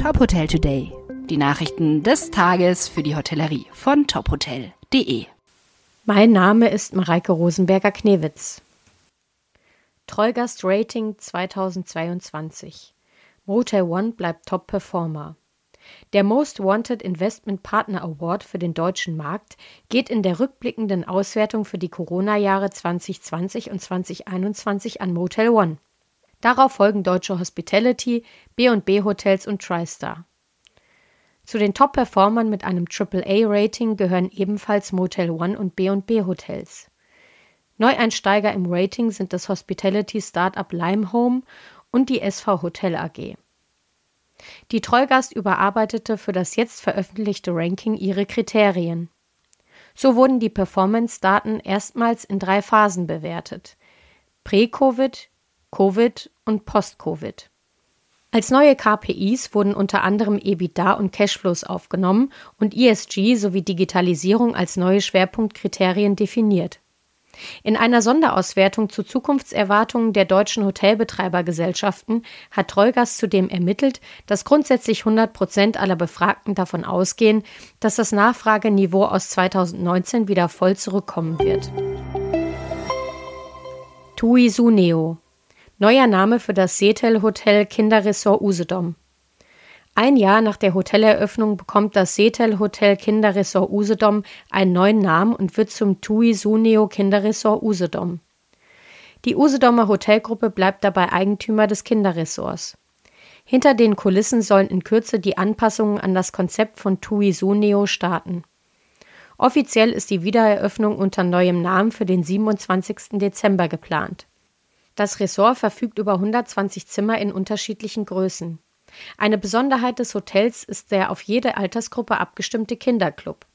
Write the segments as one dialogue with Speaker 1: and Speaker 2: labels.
Speaker 1: Top Hotel Today. Die Nachrichten des Tages für die Hotellerie von tophotel.de.
Speaker 2: Mein Name ist Mareike Rosenberger-Knewitz. Trollgast Rating 2022. Motel One bleibt Top-Performer. Der Most Wanted Investment Partner Award für den deutschen Markt geht in der rückblickenden Auswertung für die Corona-Jahre 2020 und 2021 an Motel One. Darauf folgen Deutsche Hospitality, B&B Hotels und TriStar. Zu den Top-Performern mit einem AAA-Rating gehören ebenfalls Motel One und B&B Hotels. Neueinsteiger im Rating sind das Hospitality-Startup Limehome und die SV Hotel AG. Die Treugast überarbeitete für das jetzt veröffentlichte Ranking ihre Kriterien. So wurden die Performance-Daten erstmals in drei Phasen bewertet: Prä-Covid, Covid und Post-Covid. Als neue KPIs wurden unter anderem EBITDA und Cashflows aufgenommen und ESG sowie Digitalisierung als neue Schwerpunktkriterien definiert. In einer Sonderauswertung zu Zukunftserwartungen der deutschen Hotelbetreibergesellschaften hat Treugas zudem ermittelt, dass grundsätzlich 100 Prozent aller Befragten davon ausgehen, dass das Nachfrageniveau aus 2019 wieder voll zurückkommen wird. TUI Suneo Neuer Name für das Seetel Hotel Kinderresort Usedom. Ein Jahr nach der Hoteleröffnung bekommt das Seetel Hotel Kinderresort Usedom einen neuen Namen und wird zum TUI Suneo Kinderresort Usedom. Die Usedomer Hotelgruppe bleibt dabei Eigentümer des Kinderresorts. Hinter den Kulissen sollen in Kürze die Anpassungen an das Konzept von TUI Suneo starten. Offiziell ist die Wiedereröffnung unter neuem Namen für den 27. Dezember geplant. Das Ressort verfügt über 120 Zimmer in unterschiedlichen Größen. Eine Besonderheit des Hotels ist der auf jede Altersgruppe abgestimmte Kinderclub.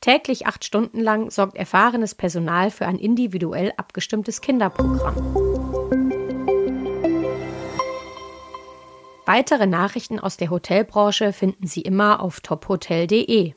Speaker 2: Täglich acht Stunden lang sorgt erfahrenes Personal für ein individuell abgestimmtes Kinderprogramm. Weitere Nachrichten aus der Hotelbranche finden Sie immer auf tophotel.de.